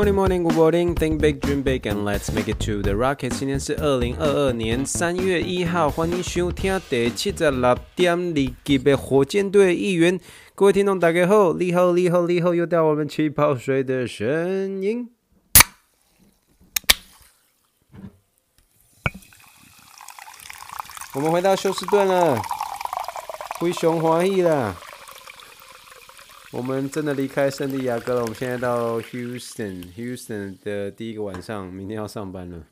Morning, morning, good morning. Think big, dream big, and let's make it to the rocket. 今天是二零二二年三月一号，欢迎收听第七十六点二集的火箭队一员。各位听众，大家好，你好，你好，你好，又到我们气泡水的声音。我们回到休斯顿了，灰熊欢喜啦。我们真的离开圣地亚哥了。我们现在到 Houston，Houston 的第一个晚上，明天要上班了。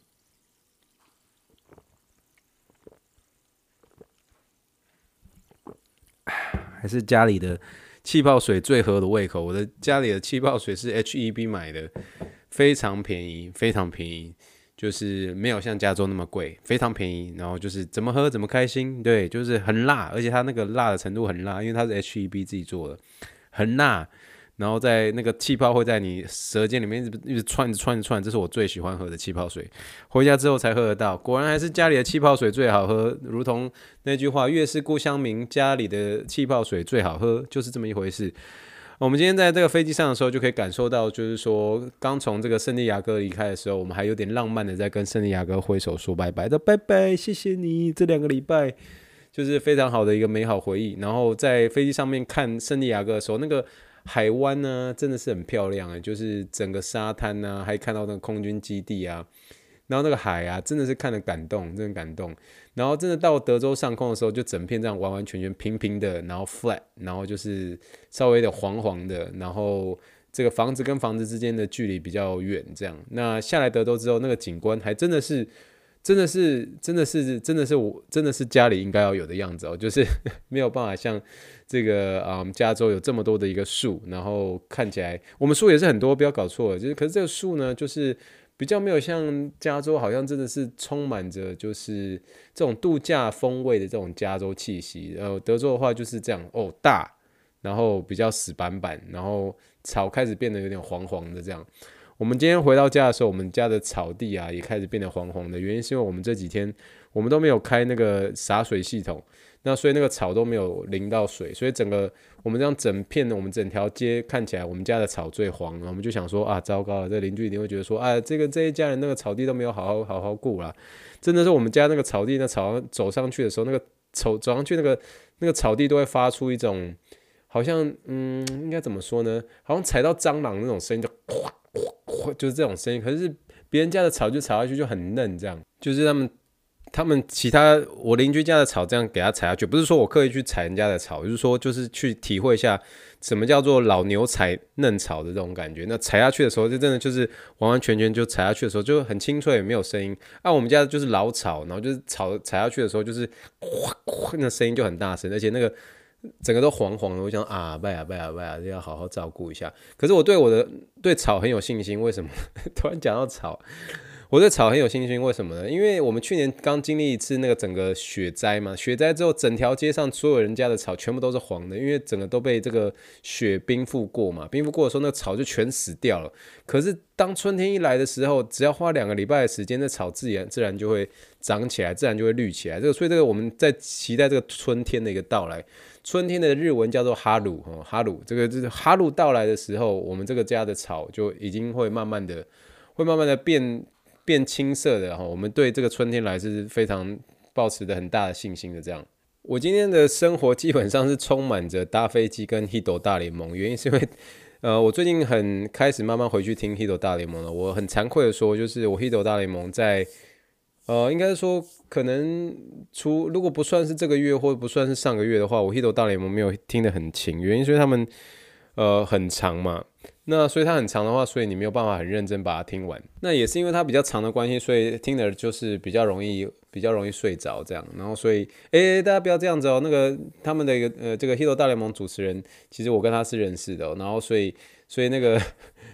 还是家里的气泡水最合我的胃口。我的家里的气泡水是 HEB 买的，非常便宜，非常便宜，就是没有像加州那么贵，非常便宜。然后就是怎么喝怎么开心，对，就是很辣，而且它那个辣的程度很辣，因为它是 HEB 自己做的。很辣，然后在那个气泡会在你舌尖里面一直一直窜着窜着窜，这是我最喜欢喝的气泡水。回家之后才喝得到，果然还是家里的气泡水最好喝。如同那句话，越是故乡明，家里的气泡水最好喝，就是这么一回事。我们今天在这个飞机上的时候，就可以感受到，就是说刚从这个圣地亚哥离开的时候，我们还有点浪漫的在跟圣地亚哥挥手说拜拜的，拜拜，谢谢你这两个礼拜。就是非常好的一个美好回忆，然后在飞机上面看圣地亚哥的时候，那个海湾呢，真的是很漂亮哎，就是整个沙滩呐，还看到那个空军基地啊，然后那个海啊，真的是看得感动，真的感动。然后真的到德州上空的时候，就整片这样完完全全平平的，然后 flat，然后就是稍微的黄黄的，然后这个房子跟房子之间的距离比较远，这样。那下来德州之后，那个景观还真的是。真的是，真的是，真的是我，真的是家里应该要有的样子哦，就是没有办法像这个啊、嗯，加州有这么多的一个树，然后看起来我们树也是很多，不要搞错了，就是可是这个树呢，就是比较没有像加州，好像真的是充满着就是这种度假风味的这种加州气息。呃德州的话就是这样哦，大，然后比较死板板，然后草开始变得有点黄黄的这样。我们今天回到家的时候，我们家的草地啊也开始变得黄黄的。原因是因为我们这几天我们都没有开那个洒水系统，那所以那个草都没有淋到水，所以整个我们这样整片的我们整条街看起来我们家的草最黄。我们就想说啊，糟糕了，这邻居一定会觉得说啊，这个这一家人那个草地都没有好好好好顾啦。真的是我们家那个草地，那草走上去的时候，那个走走上去那个那个草地都会发出一种好像嗯，应该怎么说呢？好像踩到蟑螂那种声音，就哗。就是这种声音，可是别人家的草就踩下去就很嫩，这样就是他们他们其他我邻居家的草这样给他踩下去，不是说我刻意去踩人家的草，就是说就是去体会一下什么叫做老牛踩嫩草的这种感觉。那踩下去的时候，就真的就是完完全全就踩下去的时候就很清脆，没有声音。啊，我们家就是老草，然后就是草踩下去的时候就是哗哗，那声音就很大声，而且那个。整个都黄黄的，我想啊，拜啊拜啊拜啊，要好好照顾一下。可是我对我的对草很有信心，为什么？突然讲到草，我对草很有信心，为什么呢？因为我们去年刚经历一次那个整个雪灾嘛，雪灾之后，整条街上所有人家的草全部都是黄的，因为整个都被这个雪冰覆过嘛，冰覆过的时候，那个草就全死掉了。可是当春天一来的时候，只要花两个礼拜的时间，那草自然自然就会长起来，自然就会绿起来。这个所以这个我们在期待这个春天的一个到来。春天的日文叫做哈鲁，哈鲁，这个就是哈鲁到来的时候，我们这个家的草就已经会慢慢的，会慢慢的变变青色的哈。我们对这个春天来是非常抱持的很大的信心的。这样，我今天的生活基本上是充满着搭飞机跟 Hito 大联盟，原因是因为呃，我最近很开始慢慢回去听 Hito 大联盟了。我很惭愧的说，就是我 Hito 大联盟在。呃，应该说，可能除如果不算是这个月，或不算是上个月的话，我 Hito 大联盟没有听得很勤，原因是因为他们呃很长嘛。那所以它很长的话，所以你没有办法很认真把它听完。那也是因为它比较长的关系，所以听的就是比较容易比较容易睡着这样。然后所以，哎、大家不要这样子哦。那个他们的一个呃这个 h e l o 大联盟主持人，其实我跟他是认识的。然后所以。所以那个。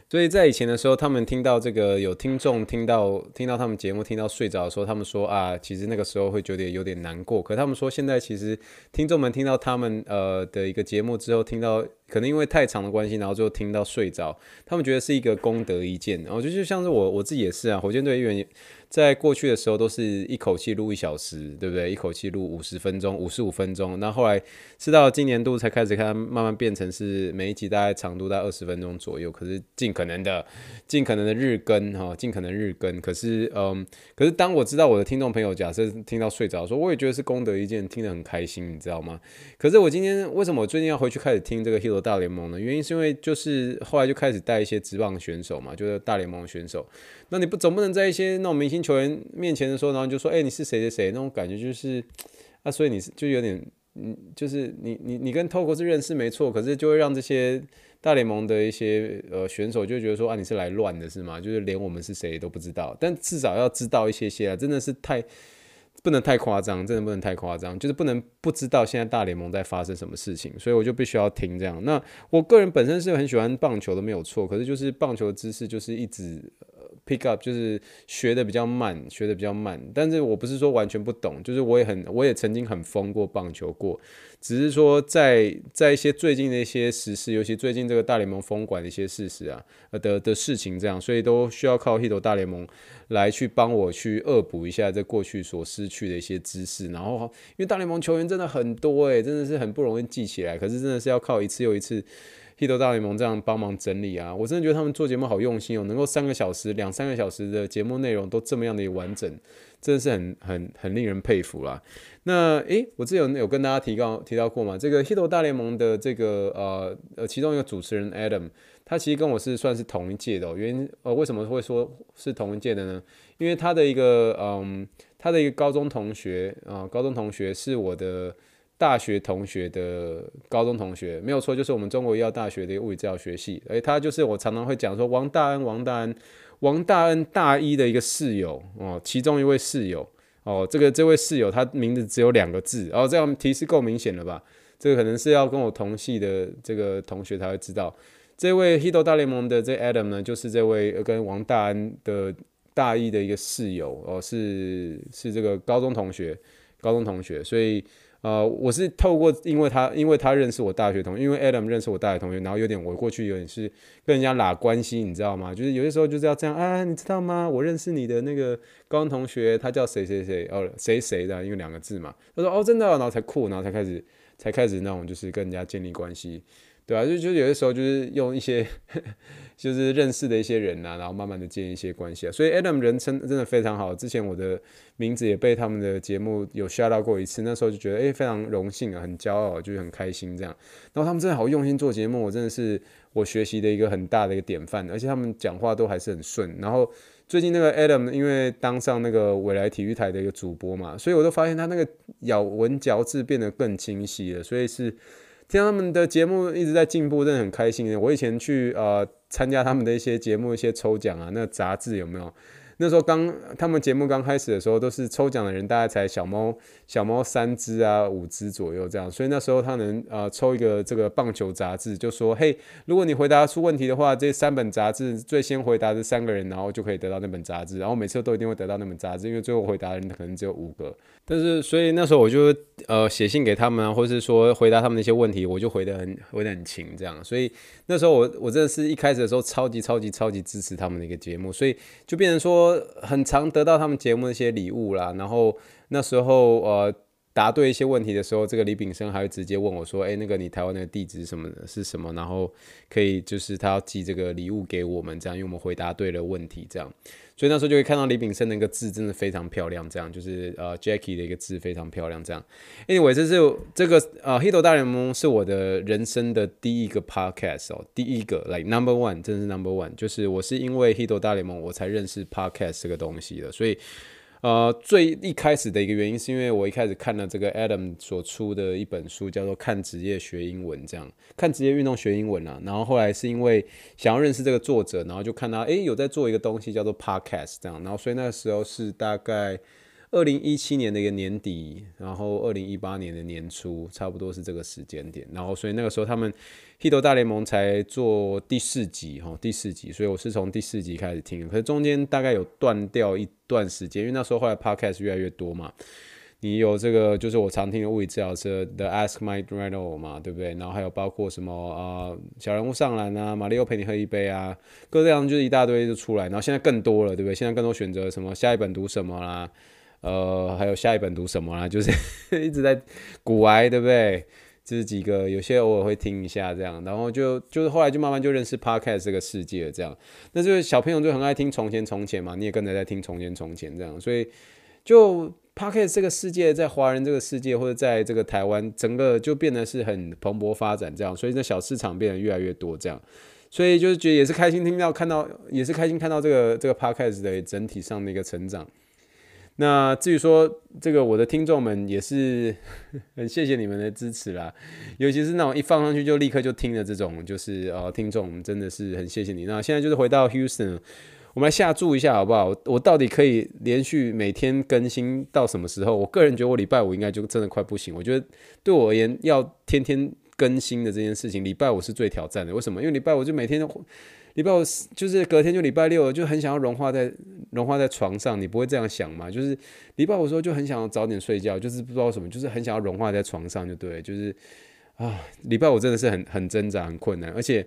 所以在以前的时候，他们听到这个有听众听到听到他们节目听到睡着的时候，他们说啊，其实那个时候会觉得有点难过。可他们说现在其实听众们听到他们呃的一个节目之后，听到可能因为太长的关系，然后就听到睡着，他们觉得是一个功德一件。然后就就像是我我自己也是啊，火箭队议员。在过去的时候，都是一口气录一小时，对不对？一口气录五十分钟、五十五分钟。那后来是到今年度才开始看，慢慢变成是每一集大概长度在二十分钟左右。可是尽可能的、尽可能的日更哈，尽可能日更。可是嗯，可是当我知道我的听众朋友假设听到睡着，说我也觉得是功德一件，听得很开心，你知道吗？可是我今天为什么我最近要回去开始听这个《Hero 大联盟》呢？原因是因为就是后来就开始带一些职棒选手嘛，就是大联盟选手。那你不总不能在一些那种明星球员面前的时候，然后就说，哎、你是谁谁谁，那种感觉就是，啊，所以你是就有点，嗯，就是你你你跟透过是认识没错，可是就会让这些大联盟的一些呃选手就觉得说，啊，你是来乱的是吗？就是连我们是谁都不知道，但至少要知道一些些啊，真的是太。不能太夸张，真的不能太夸张，就是不能不知道现在大联盟在发生什么事情，所以我就必须要听这样。那我个人本身是很喜欢棒球的，没有错，可是就是棒球的知识就是一直。Pick up 就是学的比较慢，学的比较慢，但是我不是说完全不懂，就是我也很，我也曾经很疯过棒球过，只是说在在一些最近的一些时事，尤其最近这个大联盟封管的一些事实啊，的的事情这样，所以都需要靠 hit 大联盟来去帮我去恶补一下这过去所失去的一些知识，然后因为大联盟球员真的很多诶、真的是很不容易记起来，可是真的是要靠一次又一次。Hito 大联盟这样帮忙整理啊，我真的觉得他们做节目好用心哦，能够三个小时、两三个小时的节目内容都这么样的完整，真的是很很很令人佩服啦。那诶，我之前有跟大家提到提到过嘛，这个 Hito 大联盟的这个呃呃其中一个主持人 Adam，他其实跟我是算是同一届的哦。原因呃为什么会说是同一届的呢？因为他的一个嗯他的一个高中同学啊、高中同学是我的。大学同学的高中同学没有错，就是我们中国医药大学的物理治疗学系，诶，他就是我常常会讲说王大恩，王大恩，王大恩大一的一个室友哦，其中一位室友哦，这个这位室友他名字只有两个字，哦，这样提示够明显了吧？这个可能是要跟我同系的这个同学才会知道，这位 Hito 大联盟的这 Adam 呢，就是这位跟王大恩的大一的一个室友哦，是是这个高中同学，高中同学，所以。呃，我是透过，因为他，因为他认识我大学同学，因为 Adam 认识我大学同学，然后有点我过去有点是跟人家拉关系，你知道吗？就是有些时候就是要这样啊，你知道吗？我认识你的那个高中同学，他叫谁谁谁哦，谁谁的，因为两个字嘛。他说哦，真的，然后才酷，然后才开始才开始那种就是跟人家建立关系。对啊，就就有的时候就是用一些，就是认识的一些人、啊，然后慢慢的建一些关系啊。所以 Adam 人称真的非常好，之前我的名字也被他们的节目有 shout out 过一次，那时候就觉得诶、非常荣幸啊，很骄傲，就是很开心这样。然后他们真的好用心做节目，我真的是我学习的一个很大的一个典范，而且他们讲话都还是很顺。然后最近那个 Adam 因为当上那个未来体育台的一个主播嘛，所以我都发现他那个咬文嚼字变得更清晰了，所以是。听他们的节目一直在进步，真的很开心。我以前去呃参加他们的一些节目、一些抽奖啊，那杂志有没有？那时候刚他们节目刚开始的时候，都是抽奖的人大概才小猫小猫三只啊五只左右这样，所以那时候他能呃抽一个这个棒球杂志，就说嘿，如果你回答出问题的话，这三本杂志最先回答的三个人，然后就可以得到那本杂志，然后每次都一定会得到那本杂志，因为最后回答的人可能只有五个。但是所以那时候我就呃写信给他们啊，或是说回答他们的一些问题，我就回得很回得很勤这样，所以那时候我我真的是一开始的时候超级超级超级支持他们的一个节目，所以就变成说。很常得到他们节目的一些礼物啦，然后那时候呃答对一些问题的时候，这个李炳生还会直接问我说：“哎，那个你台湾的地址什么的是什么？”然后可以就是他要寄这个礼物给我们，这样因为我们回答对了问题，这样，所以那时候就会看到李炳生那个字真的非常漂亮，这样就是呃 Jackie 的一个字非常漂亮，这样。Anyway，这是这个呃 hit 大联盟是我的人生的第一个 podcast 哦，第一个 like number one，真的是 number one，就是我是因为 hit 大联盟我才认识 podcast 这个东西的，所以。呃，最一开始的一个原因是因为我一开始看了这个 Adam 所出的一本书，叫做《看职业学英文》，这样看职业运动学英文啊。然后后来是因为想要认识这个作者，然后就看到诶有在做一个东西叫做 Podcast 这样。然后所以那个时候是大概二零一七年的一个年底，然后二零一八年的年初，差不多是这个时间点。然后所以那个时候他们《Hito 大联盟》才做第四集哈，第四集，所以我是从第四集开始听，可是中间大概有断掉一段时间，因为那时候后来 Podcast 越来越多嘛。你有这个，就是我常听的物理治疗师的 Ask Mike Reino 嘛，对不对？然后还有包括什么啊、小人物上篮啊，马里奥陪你喝一杯啊，各这样就是一大堆就出来。然后现在更多了，对不对？现在更多选择什么下一本读什么啦，呃，还有下一本读什么啦，就是一直在古癌，对不对？这是几个，有些偶尔会听一下这样，然后就就是后来就慢慢就认识 Podcast 这个世界这样。那就是小朋友就很爱听从前从前嘛，你也跟着在听从前从前这样，所以就。Podcast 这个世界，在华人这个世界，或者在这个台湾，整个就变得是很蓬勃发展这样，所以这小市场变得越来越多这样，所以就是觉得也是开心听到看到，也是开心看到这个这个 Podcast 的整体上的一个成长。那至于说这个我的听众们也是 很谢谢你们的支持啦，尤其是那种一放上去就立刻就听的这种，就是呃听众真的是很谢谢你。那现在就是回到 Houston。我们来下注一下好不好？我到底可以连续每天更新到什么时候？我个人觉得我礼拜五应该就真的快不行。我觉得对我而言，要天天更新的这件事情，礼拜五是最挑战的。为什么？因为礼拜五就每天，礼拜五就是隔天就礼拜六，就很想要融化在融化在床上。你不会这样想吗？就是礼拜五的时候就很想要早点睡觉，就是不知道什么，就是很想要融化在床上，就对，就是啊，礼拜五真的是很很挣扎、很困难，而且。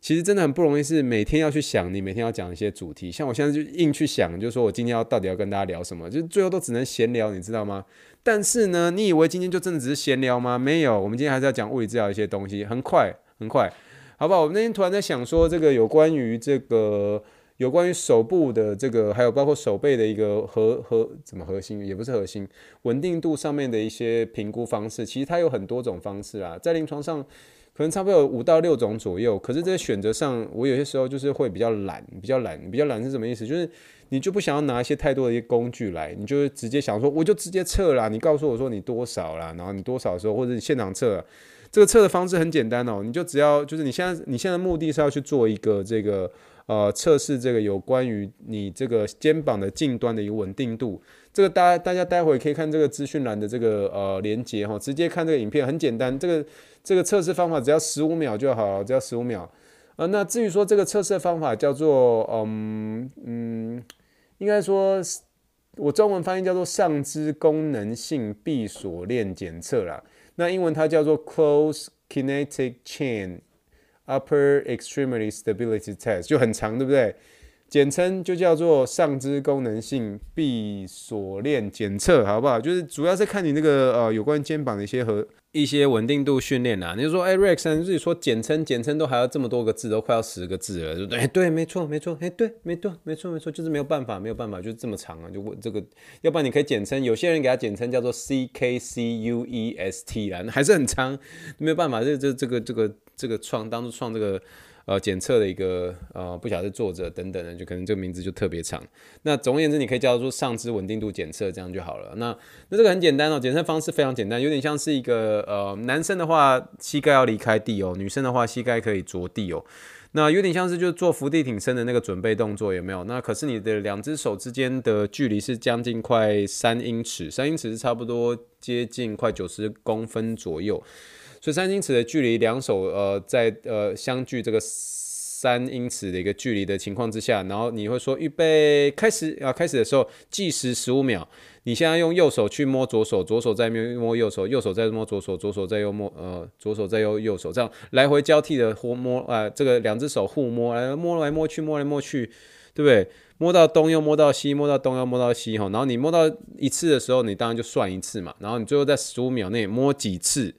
其实真的很不容易，是每天要去想你每天要讲一些主题。像我现在就硬去想，就是说我今天要到底要跟大家聊什么，就最后都只能闲聊，你知道吗？但是呢，你以为今天就真的只是闲聊吗？没有，我们今天还是要讲物理治疗一些东西，很快很快，好不好？我那天突然在想说，这个有关于这个有关于手部的这个，还有包括手背的一个核核怎么核心，也不是核心稳定度上面的一些评估方式，其实它有很多种方式啊，在临床上。可能差不多有五到六种左右，可是这些选择上，我有些时候就是会比较懒，比较懒，比较懒是什么意思？就是你就不想要拿一些太多的一些工具来，你就直接想说，我就直接测啦，你告诉我说你多少啦，然后你多少的时候，或者你现场测，这个测的方式很简单哦，你就只要就是你现在你现在目的是要去做一个这个呃测试，这个有关于你这个肩膀的近端的一个稳定度。这个大家大家待会可以看这个资讯栏的这个呃连接哈，直接看这个影片很简单。这个这个测试方法只要十五秒就好，只要十五秒。呃，那至于说这个测试方法叫做嗯嗯，应该说我中文翻译叫做上肢功能性闭锁链检测啦。那英文它叫做 Close Kinetic Chain Upper Extremity Stability Test，就很长，对不对？简称就叫做上肢功能性闭锁链检测，好不好？就是主要是看你那个呃有关肩膀的一些和一些稳定度训练啦。你就说，哎，Rex，你自己说简称，简称都还要这么多个字，都快要十个字了，对不对？对，没错，没错，哎，对，没错，没错，没错，就是没有办法，没有办法，就是这么长啊，就问这个，要不然你可以简称，有些人给它简称叫做 C K C U E S T 啦，还是很长，没有办法，这这这个这个这个创当初创这个。呃，检测的一个呃，不晓得是作者等等的，就可能这个名字就特别长。那总而言之，你可以叫做上肢稳定度检测，这样就好了。那那这个很简单哦，检测方式非常简单，有点像是一个呃，男生的话膝盖要离开地哦，女生的话膝盖可以着地哦。那有点像是就是做伏地挺身的那个准备动作，有没有？那可是你的两只手之间的距离是将近快三英尺，三英尺是差不多接近快九十公分左右。所以三英尺的距离，两手呃在呃相距这个三英尺的一个距离的情况之下，然后你会说预备开始啊，开始的时候计时十五秒。你现在用右手去摸左手，左手再摸右手，右手再摸左手，左手再右摸呃左手再右右手，这样来回交替的互摸啊、这个两只手互摸来摸来摸去，摸来摸去，对不对？摸到东又摸到西，摸到东又摸到西哈，然后你摸到一次的时候，你当然就算一次嘛，然后你最后在十五秒内摸几次。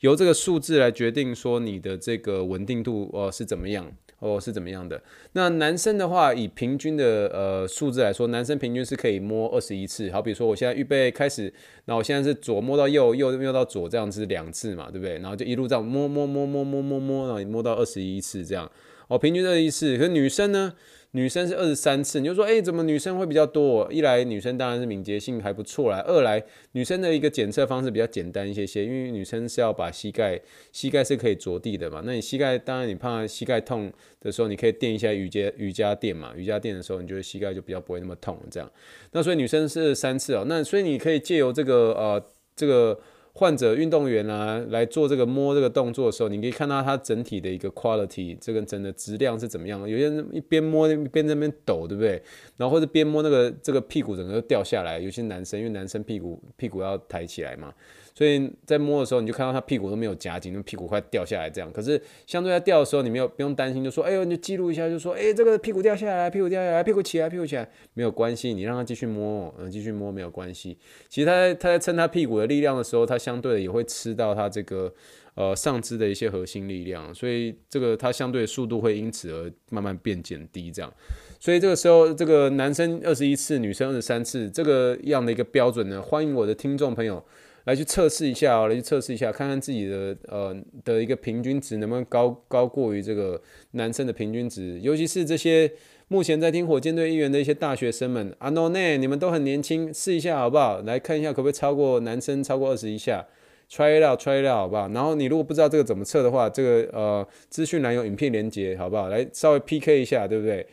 由这个数字来决定说你的这个稳定度哦是怎么样哦是怎么样的。那男生的话，以平均的呃数字来说，男生平均是可以摸二十一次。好比说我现在预备开始，那我现在是左摸到右，右摸到左，这样子两次嘛，对不对？然后就一路这样摸摸摸摸摸摸摸，然后摸到二十一次这样。哦，平均二十一次。可是女生呢？女生是二十三次，你就说，哎、怎么女生会比较多？一来女生当然是敏捷性还不错啦，二来女生的一个检测方式比较简单一些些，因为女生是要把膝盖，膝盖是可以着地的嘛。那你膝盖，当然你怕膝盖痛的时候，你可以垫一下瑜伽瑜伽垫嘛，瑜伽垫的时候，你觉得膝盖就比较不会那么痛这样。那所以女生是三次哦，那所以你可以借由这个呃这个。患者运动员啊来做这个摸这个动作的时候，你可以看到它整体的一个 quality，这个整的质量是怎么样。有些人一边摸一边在那边抖，对不对？然后或者边摸那个这个屁股整个都掉下来。有些男生因为男生屁股屁股要抬起来嘛。所以在摸的时候，你就看到他屁股都没有夹紧，那屁股快掉下来这样。可是相对在掉的时候，你没有不用担心，就说，哎呦，你就记录一下，就说，哎，这个屁股掉下来，屁股掉下来，屁股起来，屁股起来，没有关系，你让他继续摸，嗯，继续摸没有关系。其实他在他在撑他屁股的力量的时候，他相对的也会吃到他这个呃上肢的一些核心力量，所以这个他相对速度会因此而慢慢变减低这样。所以这个时候，这个男生二十一次，女生二十三次，这个样的一个标准呢，欢迎我的听众朋友。来去测试一下哦，来去测试一下，看看自己的呃的一个平均值能不能高高过于这个男生的平均值，尤其是这些目前在听火箭队一员的一些大学生们啊，no 呢，你们都很年轻，试一下好不好？来看一下可不可以超过男生超过二十一下，try it out，try it out 好不好？然后你如果不知道这个怎么测的话，这个呃资讯栏有影片连接好不好？来稍微 PK 一下，对不对？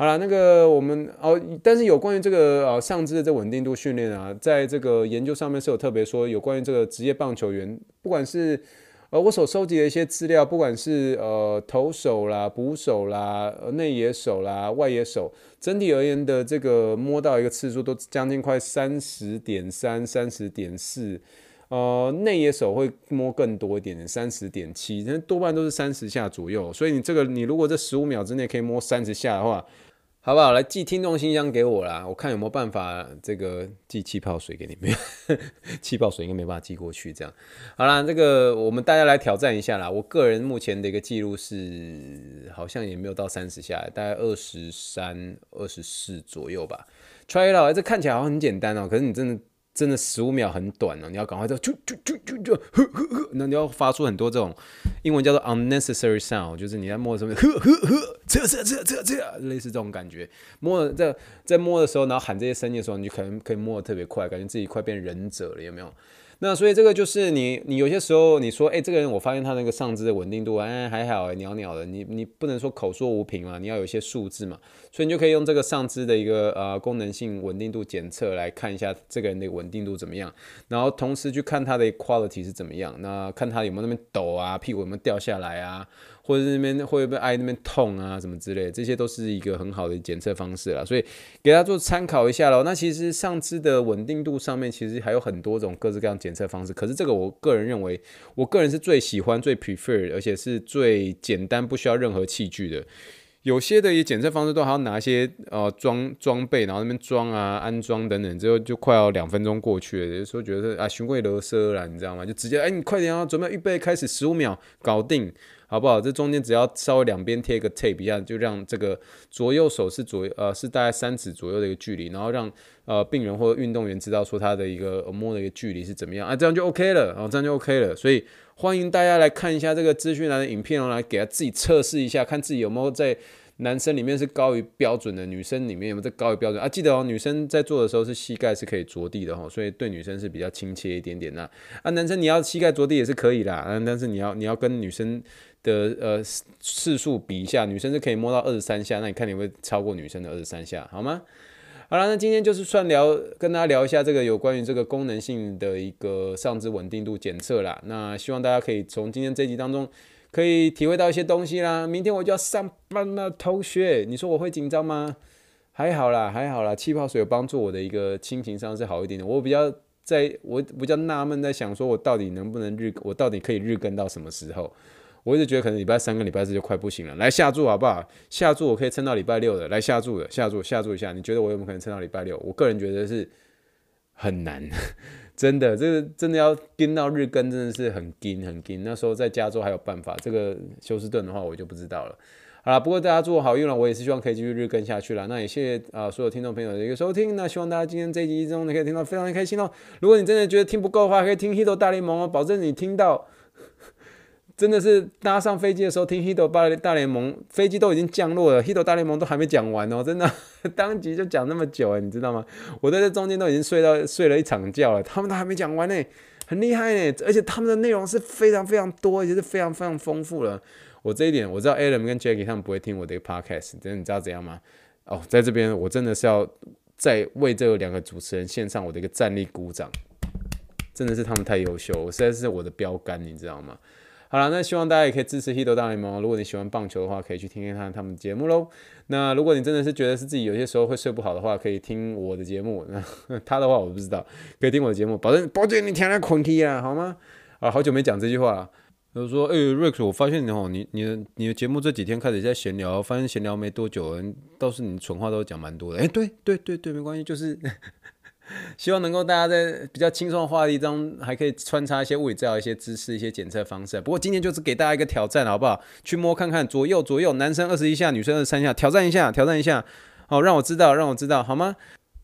好了，那个我们哦，但是有关于这个呃上肢的这稳定度训练啊，在这个研究上面是有特别说，有关于这个职业棒球员，不管是呃我所收集的一些资料，不管是呃投手啦、捕手啦、内野手啦、外野手，整体而言的这个摸到一个次数都将近快三十点三、三十点四，呃内野手会摸更多一点，三十点七，那多半都是三十下左右。所以你这个你如果这十五秒之内可以摸三十下的话，好不好？来寄听众信箱给我啦，我看有没有办法这个寄气泡水给你们。气泡水应该没办法寄过去，这样。好啦，这个我们大家来挑战一下啦。我个人目前的一个记录是，好像也没有到三十下，大概二十三、二十四左右吧。Try it out，这看起来好像很简单哦，可是你真的。真的十五秒很短哦，你要赶快就就就就就就呵呵呵，那你要发出很多这种英文叫做 unnecessary sound，就是你在摸的时候呵呵呵，这这这这这类似这种感觉。摸在在摸的时候，然后喊这些声音的时候，你就可能可以摸的特别快，感觉自己快变忍者了，有没有？那所以这个就是你，你有些时候你说，哎、这个人我发现他那个上肢的稳定度，哎，还好，哎，鸟鸟的，你你不能说口说无凭嘛，你要有一些数字嘛，所以你就可以用这个上肢的一个呃功能性稳定度检测来看一下这个人的稳定度怎么样，然后同时去看他的 quality 是怎么样，那看他有没有那边抖啊，屁股有没有掉下来啊。或者是那边会不会挨那边痛啊，什么之类，这些都是一个很好的检测方式啦，所以给他做参考一下喽。那其实上肢的稳定度上面，其实还有很多种各式各样检检测方式。可是这个我个人认为，我个人是最喜欢、最 prefer，而且是最简单，不需要任何器具的。有些的一检测方式都还要拿一些呃装装备，然后那边装啊、安装等等，之后就快要两分钟过去了。有时候觉得啊，循规蹈矩了，你知道吗？就直接哎，你快点啊，准备预备开始，十五秒搞定。好不好？这中间只要稍微两边贴一个 tape 一下，就让这个左右手是左呃是大概三指左右的一个距离，然后让呃病人或者运动员知道说他的一个摸的一个距离是怎么样啊，这样就 OK 了，然后这样就 OK 了。所以欢迎大家来看一下这个资讯栏的影片哦，来给他自己测试一下，看自己有没有在。男生里面是高于标准的，女生里面有没有这高于标准啊？记得哦，女生在做的时候是膝盖是可以着地的哈，所以对女生是比较亲切一点点的。啊，男生你要膝盖着地也是可以啦，啊，但是你要你要跟女生的呃次数比一下，女生是可以摸到二十三下，那你看你会超过女生的二十三下，好吗？好了，那今天就是算聊跟大家聊一下这个有关于这个功能性的一个上肢稳定度检测啦。那希望大家可以从今天这集当中。可以体会到一些东西啦。明天我就要上班了，同学，你说我会紧张吗？还好啦，还好啦。气泡水有帮助我的一个心情上是好一点的。我比较在，我比较纳闷，在想说我到底能不能日，我到底可以日更到什么时候？我一直觉得可能礼拜三跟礼拜四就快不行了。来下注好不好？下注我可以撑到礼拜六的。来下注的，下注下注一下，你觉得我有没有可能撑到礼拜六？我个人觉得是很难。真的，这个真的要盯到日更，真的是很跟很跟。那时候在加州还有办法，这个休斯顿的话我就不知道了。好了，不过大家祝好运了，我也是希望可以继续日更下去了。那也谢谢啊、所有听众朋友的一个收听。那希望大家今天这一集中你可以听到非常的开心哦。如果你真的觉得听不够的话，可以听《h i t 大联盟》哦，保证你听到。真的是搭上飞机的时候听《Hito 大大联盟》，飞机都已经降落了，《Hito 大联盟》都还没讲完哦，真的，当即就讲那么久哎，你知道吗？我在这中间都已经睡到睡了一场觉了，他们都还没讲完呢，很厉害呢，而且他们的内容是非常非常多，而且是非常非常丰富了。我这一点我知道，Adam 跟 Jackie 他们不会听我的 Podcast，真的你知道怎样吗？哦，在这边我真的是要再为这两个主持人献上我的一个战力鼓掌，真的是他们太优秀，我实在是我的标杆，你知道吗？好了，那希望大家也可以支持《Hito 大联盟》。如果你喜欢棒球的话，可以去听听看他们节目喽。那如果你真的是觉得是自己有些时候会睡不好的话，可以听我的节目。那 他的话我不知道，可以听我的节目，保证保证你天天困去啊，好吗？啊，好久没讲这句话了。就是说，哎、欸、，Rex，我发现你哦，你你的你的节目这几天开始在闲聊，发现闲聊没多久，倒是你蠢话都讲蛮多的。哎、对对对对，没关系，就是。希望能够大家在比较轻松的话题中，还可以穿插一些物理治疗、一些知识、一些检测方式。不过今天就是给大家一个挑战，好不好？去摸看看左右左右，男生二十一下，女生二十三下，挑战一下，挑战一下。好，让我知道，让我知道，好吗？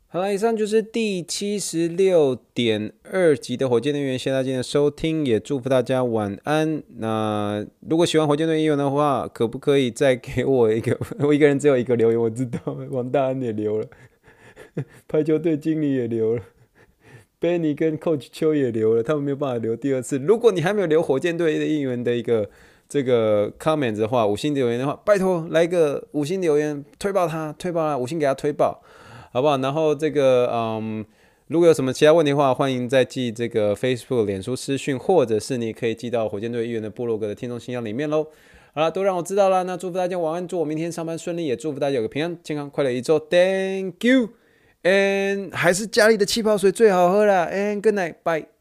好了，以上就是第七十六点二集的火箭队员，谢谢大家今天的收听，也祝福大家晚安。那如果喜欢火箭队员的话，可不可以再给我一个？我一个人只有一个留言，我知道，王大安也留了。排球队经理也留了，Benny 跟 Coach 秋也留了，他们没有办法留第二次。如果你还没有留火箭队的应援的一个这个 comment 的话，五星留言的话，拜托来一个五星留言推爆他，推爆他，五星给他推爆，好不好？然后这个嗯，如果有什么其他问题的话，欢迎再寄这个 Facebook、脸书私讯，或者是你可以寄到火箭队应援的部落格的听众信箱里面喽。好了，都让我知道了。那祝福大家晚安，祝我明天上班顺利，也祝福大家有个平安、健康、快乐一周。Thank you。嗯，还是家里的气泡水最好喝啦。嗯，good night，bye。